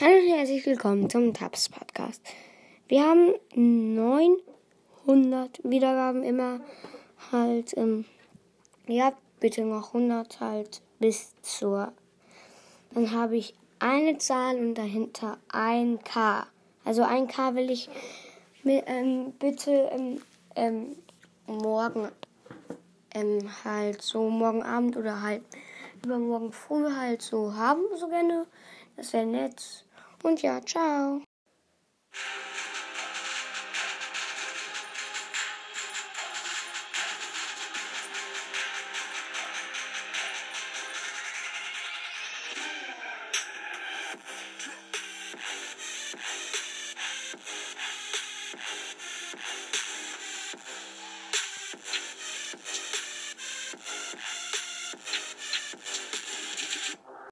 herzlich willkommen zum Tabs Podcast. Wir haben 900 Wiedergaben immer halt. Ähm, ja, bitte noch 100 halt bis zur. Dann habe ich eine Zahl und dahinter ein K. Also ein K will ich mit, ähm, bitte ähm, ähm, morgen ähm, halt so morgen Abend oder halt übermorgen früh halt so haben, so gerne. Das wäre nett. Und ja, ciao.